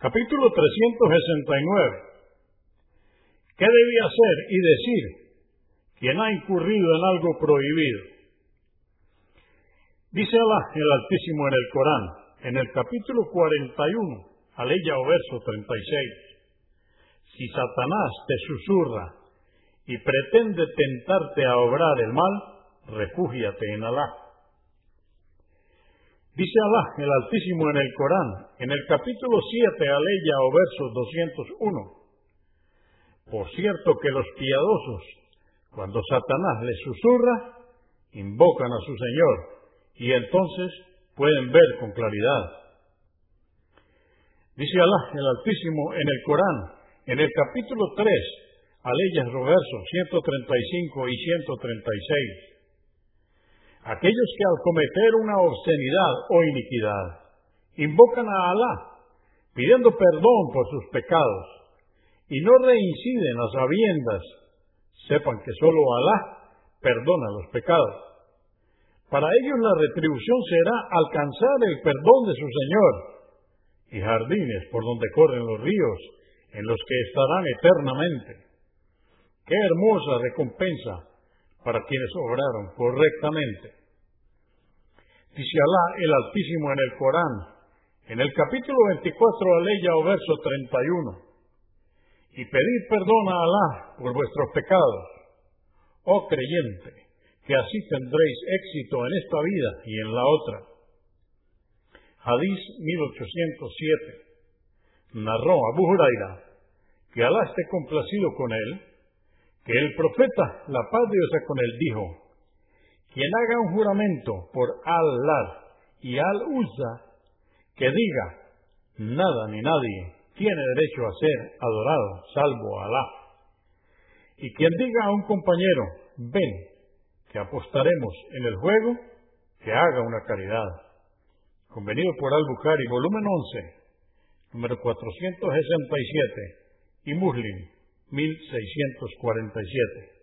Capítulo 369. ¿Qué debía hacer y decir quien ha incurrido en algo prohibido? Dice Allah el Altísimo en el Corán, en el capítulo 41, aleya o verso 36. Si Satanás te susurra y pretende tentarte a obrar el mal, refúgiate en Alá. Dice Alá, el Altísimo en el Corán, en el capítulo 7, aleya o verso 201. Por cierto que los piadosos, cuando Satanás les susurra, invocan a su Señor y entonces pueden ver con claridad. Dice Alá el Altísimo en el Corán, en el capítulo 3, aleyas versos 135 y 136. Aquellos que al cometer una obscenidad o iniquidad invocan a Alá, pidiendo perdón por sus pecados, y no reinciden a sabiendas, sepan que sólo Alá perdona los pecados. Para ellos la retribución será alcanzar el perdón de su Señor y jardines por donde corren los ríos, en los que estarán eternamente. Qué hermosa recompensa para quienes obraron correctamente. Dice Alá el Altísimo en el Corán, en el capítulo 24, aleya o verso 31 y pedid perdón a Alá por vuestros pecados. Oh creyente, que así tendréis éxito en esta vida y en la otra. Hadís 1807. Narró Abu Huraira que Alá esté complacido con él, que el profeta, la paz de Dios con él, dijo, quien haga un juramento por al y Al-Uzza, que diga, nada ni nadie tiene derecho a ser adorado, salvo Alá. Y quien diga a un compañero, ven, que apostaremos en el juego, que haga una caridad. Convenido por Al-Bukhari, volumen 11, número 467, y Muslim, 1647.